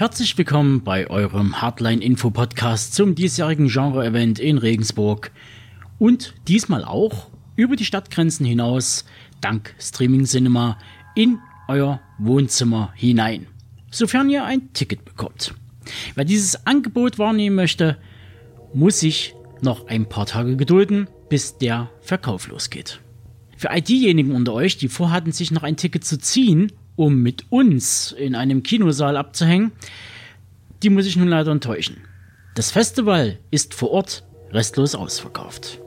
Herzlich willkommen bei eurem Hardline Info Podcast zum diesjährigen Genre-Event in Regensburg und diesmal auch über die Stadtgrenzen hinaus, dank Streaming Cinema, in euer Wohnzimmer hinein, sofern ihr ein Ticket bekommt. Wer dieses Angebot wahrnehmen möchte, muss sich noch ein paar Tage gedulden, bis der Verkauf losgeht. Für all diejenigen unter euch, die vorhatten, sich noch ein Ticket zu ziehen, um mit uns in einem Kinosaal abzuhängen, die muss ich nun leider enttäuschen. Das Festival ist vor Ort restlos ausverkauft.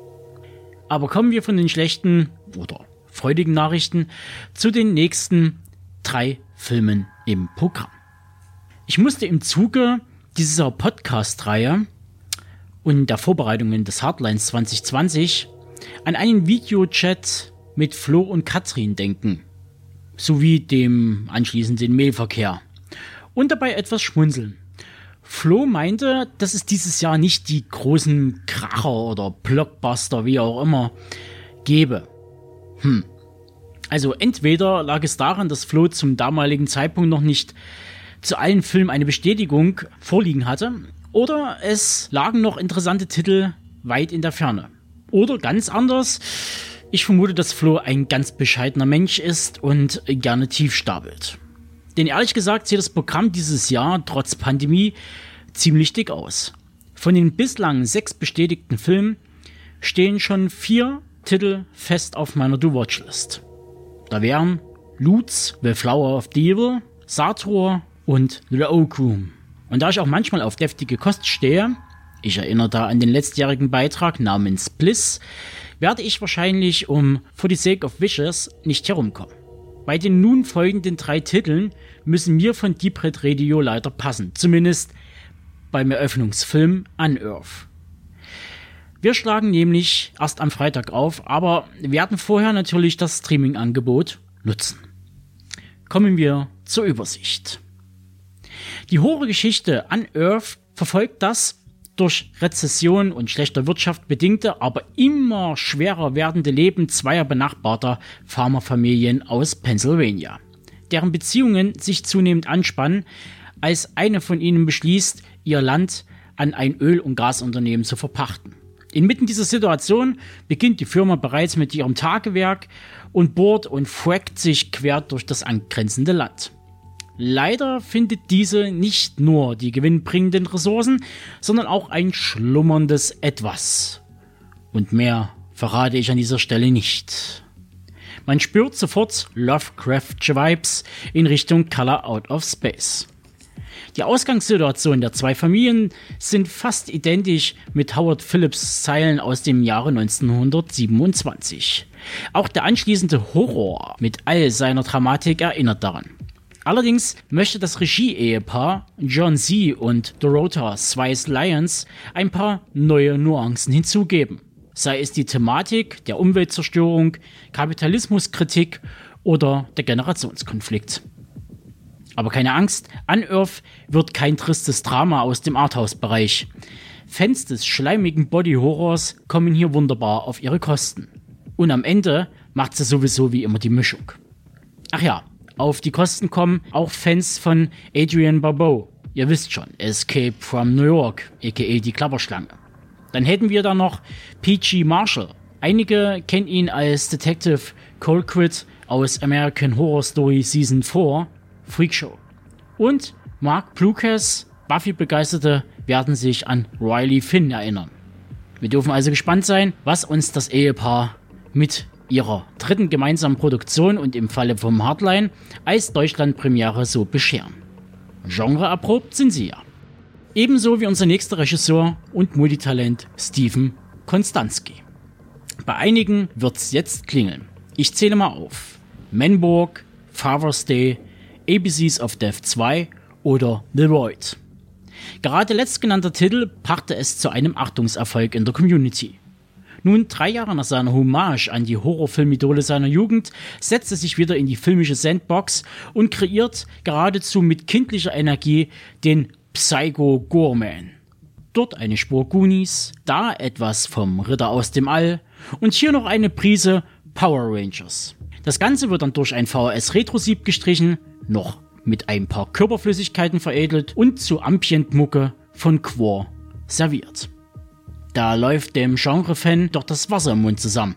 Aber kommen wir von den schlechten oder freudigen Nachrichten zu den nächsten drei Filmen im Programm. Ich musste im Zuge dieser Podcast-Reihe und der Vorbereitungen des Hardlines 2020 an einen Videochat mit Flo und Katrin denken, sowie dem anschließenden Mailverkehr und dabei etwas schmunzeln. Flo meinte, dass es dieses Jahr nicht die großen Kracher oder Blockbuster, wie auch immer, gebe. Hm. Also entweder lag es daran, dass Flo zum damaligen Zeitpunkt noch nicht zu allen Filmen eine Bestätigung vorliegen hatte, oder es lagen noch interessante Titel weit in der Ferne. Oder ganz anders, ich vermute, dass Flo ein ganz bescheidener Mensch ist und gerne tief stapelt. Denn ehrlich gesagt sieht das Programm dieses Jahr trotz Pandemie ziemlich dick aus. Von den bislang sechs bestätigten Filmen stehen schon vier Titel fest auf meiner Do-Watch-List. Da wären Lutz, The Flower of the Evil, Sator und The Oak Room. Und da ich auch manchmal auf deftige Kost stehe, ich erinnere da an den letztjährigen Beitrag namens Bliss, werde ich wahrscheinlich um For the Sake of Wishes nicht herumkommen. Bei den nun folgenden drei Titeln müssen mir von Deep Red Radio leider passen, zumindest beim Eröffnungsfilm Unearth. Wir schlagen nämlich erst am Freitag auf, aber werden vorher natürlich das Streaming-Angebot nutzen. Kommen wir zur Übersicht. Die hohe Geschichte Unearth verfolgt das durch Rezession und schlechter Wirtschaft bedingte, aber immer schwerer werdende Leben zweier benachbarter Farmerfamilien aus Pennsylvania, deren Beziehungen sich zunehmend anspannen, als eine von ihnen beschließt, ihr Land an ein Öl- und Gasunternehmen zu verpachten. Inmitten dieser Situation beginnt die Firma bereits mit ihrem Tagewerk und bohrt und frackt sich quer durch das angrenzende Land. Leider findet diese nicht nur die gewinnbringenden Ressourcen, sondern auch ein schlummerndes Etwas. Und mehr verrate ich an dieser Stelle nicht. Man spürt sofort Lovecraftsche Vibes in Richtung Color Out of Space. Die Ausgangssituation der zwei Familien sind fast identisch mit Howard Phillips Zeilen aus dem Jahre 1927. Auch der anschließende Horror mit all seiner Dramatik erinnert daran. Allerdings möchte das Regie-Ehepaar John Z. und Dorota Swice Lyons ein paar neue Nuancen hinzugeben. Sei es die Thematik der Umweltzerstörung, Kapitalismuskritik oder der Generationskonflikt. Aber keine Angst, Unearth wird kein tristes Drama aus dem Arthouse-Bereich. Fans des schleimigen Body-Horrors kommen hier wunderbar auf ihre Kosten. Und am Ende macht sie sowieso wie immer die Mischung. Ach ja, auf die Kosten kommen auch Fans von Adrian Barbeau. Ihr wisst schon, Escape from New York, aka die Klapperschlange. Dann hätten wir da noch P.G. Marshall. Einige kennen ihn als Detective Colquitt aus American Horror Story Season 4, Freakshow. Und Mark Plukas, Buffy-Begeisterte, werden sich an Riley Finn erinnern. Wir dürfen also gespannt sein, was uns das Ehepaar mit ihrer dritten gemeinsamen Produktion und im Falle vom Hardline als Deutschlandpremiere so bescheren. Genre erprobt sind sie ja. Ebenso wie unser nächster Regisseur und Multitalent Steven Konstanski. Bei einigen wird's jetzt klingeln. Ich zähle mal auf. Menborg, Father's Day, ABCs of Death 2 oder The Void. Gerade letztgenannter Titel brachte es zu einem Achtungserfolg in der Community. Nun, drei Jahre nach seiner Hommage an die Horrorfilmidole seiner Jugend, setzt er sich wieder in die filmische Sandbox und kreiert geradezu mit kindlicher Energie den Psycho Gorman. Dort eine Spur Goonies, da etwas vom Ritter aus dem All und hier noch eine Prise Power Rangers. Das Ganze wird dann durch ein VHS Retro-Sieb gestrichen, noch mit ein paar Körperflüssigkeiten veredelt und zu Ambient-Mucke von Quor serviert. Da läuft dem Genre-Fan doch das Wasser im Mund zusammen.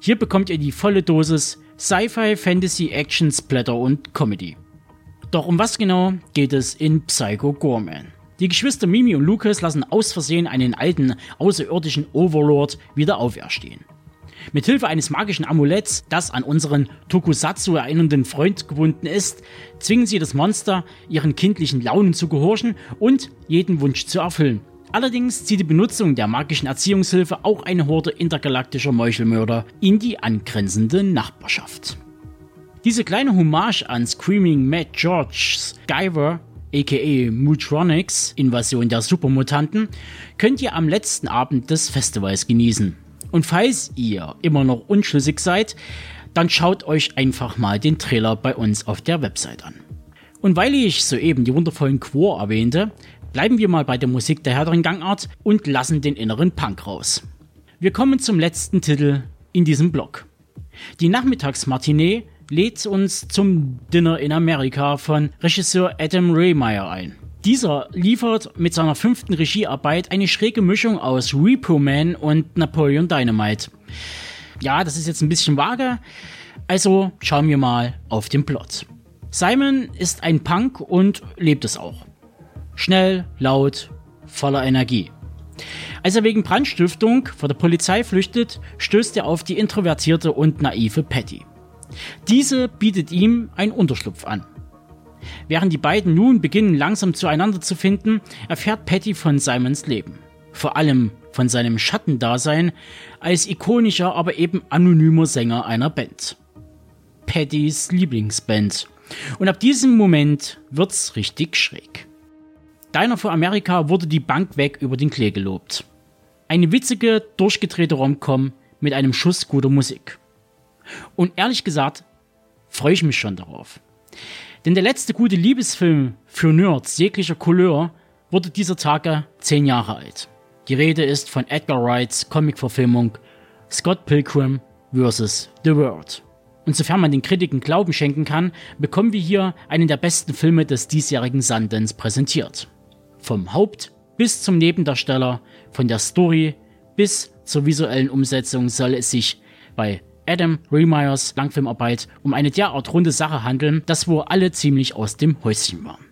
Hier bekommt ihr die volle Dosis Sci-Fi, Fantasy, Action, Splatter und Comedy. Doch um was genau geht es in Psycho Gorman? Die Geschwister Mimi und Lucas lassen aus Versehen einen alten, außerirdischen Overlord wieder auferstehen. Mithilfe eines magischen Amuletts, das an unseren Tokusatsu erinnernden Freund gebunden ist, zwingen sie das Monster, ihren kindlichen Launen zu gehorchen und jeden Wunsch zu erfüllen. Allerdings zieht die Benutzung der magischen Erziehungshilfe auch eine Horde intergalaktischer Meuchelmörder in die angrenzende Nachbarschaft. Diese kleine Hommage an Screaming Mad George's Guyver aka Mutronics Invasion der Supermutanten, könnt ihr am letzten Abend des Festivals genießen. Und falls ihr immer noch unschlüssig seid, dann schaut euch einfach mal den Trailer bei uns auf der Website an. Und weil ich soeben die wundervollen Quor erwähnte, bleiben wir mal bei der Musik der härteren Gangart und lassen den inneren Punk raus. Wir kommen zum letzten Titel in diesem Blog. Die Nachmittagsmatinee lädt uns zum Dinner in Amerika von Regisseur Adam Raymeyer ein. Dieser liefert mit seiner fünften Regiearbeit eine schräge Mischung aus Repo Man und Napoleon Dynamite. Ja, das ist jetzt ein bisschen vage, also schauen wir mal auf den Plot. Simon ist ein Punk und lebt es auch. Schnell, laut, voller Energie. Als er wegen Brandstiftung vor der Polizei flüchtet, stößt er auf die introvertierte und naive Patty. Diese bietet ihm einen Unterschlupf an. Während die beiden nun beginnen langsam zueinander zu finden, erfährt Patty von Simons Leben. Vor allem von seinem Schattendasein als ikonischer, aber eben anonymer Sänger einer Band. Pattys Lieblingsband. Und ab diesem Moment wird's richtig schräg. Diner for America wurde die Bank weg über den Klee gelobt. Eine witzige, durchgedrehte Romcom mit einem Schuss guter Musik. Und ehrlich gesagt, freue ich mich schon darauf. Denn der letzte gute Liebesfilm für Nerds jeglicher Couleur wurde dieser Tage zehn Jahre alt. Die Rede ist von Edgar Wrights Comicverfilmung Scott Pilgrim vs. The World. Und sofern man den Kritiken Glauben schenken kann, bekommen wir hier einen der besten Filme des diesjährigen Sundance präsentiert. Vom Haupt bis zum Nebendarsteller, von der Story bis zur visuellen Umsetzung soll es sich bei Adam Remeyers Langfilmarbeit um eine derart runde Sache handeln, dass wohl alle ziemlich aus dem Häuschen waren.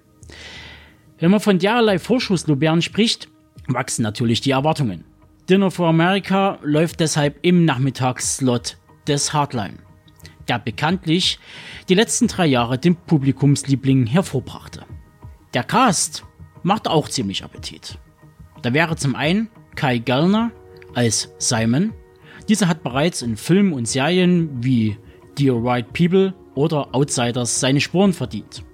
Wenn man von derlei Vorschusslobären spricht, wachsen natürlich die Erwartungen. Dinner for America läuft deshalb im Nachmittagsslot des Hardline, der bekanntlich die letzten drei Jahre den Publikumsliebling hervorbrachte. Der Cast macht auch ziemlich Appetit. Da wäre zum einen Kai Gellner als Simon, dieser hat bereits in Filmen und Serien wie Dear Right People oder Outsiders seine Spuren verdient.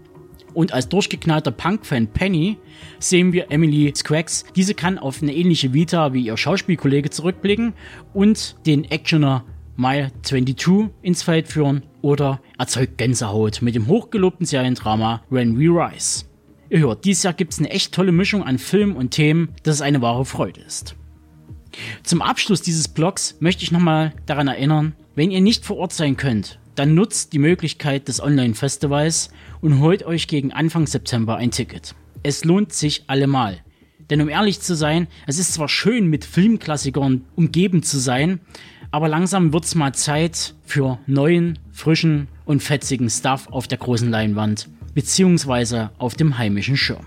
Und als durchgeknallter Punk-Fan Penny sehen wir Emily Scraggs. Diese kann auf eine ähnliche Vita wie ihr Schauspielkollege zurückblicken und den Actioner Mile 22 ins Feld führen oder erzeugt Gänsehaut mit dem hochgelobten Seriendrama When We Rise. Ihr hört, dieses Jahr gibt es eine echt tolle Mischung an Filmen und Themen, dass es eine wahre Freude ist. Zum Abschluss dieses Blogs möchte ich nochmal daran erinnern, wenn ihr nicht vor Ort sein könnt, dann nutzt die Möglichkeit des Online-Festivals und holt euch gegen Anfang September ein Ticket. Es lohnt sich allemal. Denn um ehrlich zu sein, es ist zwar schön, mit Filmklassikern umgeben zu sein, aber langsam wird's mal Zeit für neuen, frischen und fetzigen Stuff auf der großen Leinwand, beziehungsweise auf dem heimischen Schirm.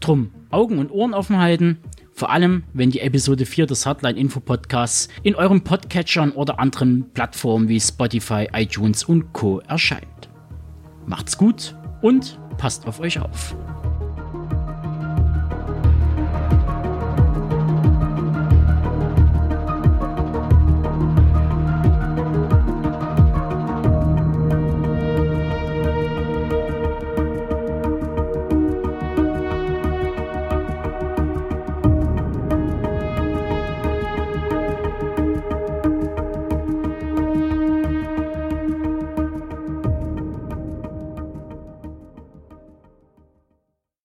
Drum Augen und Ohren offen halten vor allem, wenn die Episode 4 des Hardline Info Podcasts in euren Podcatchern oder anderen Plattformen wie Spotify, iTunes und Co. erscheint. Macht's gut und passt auf euch auf.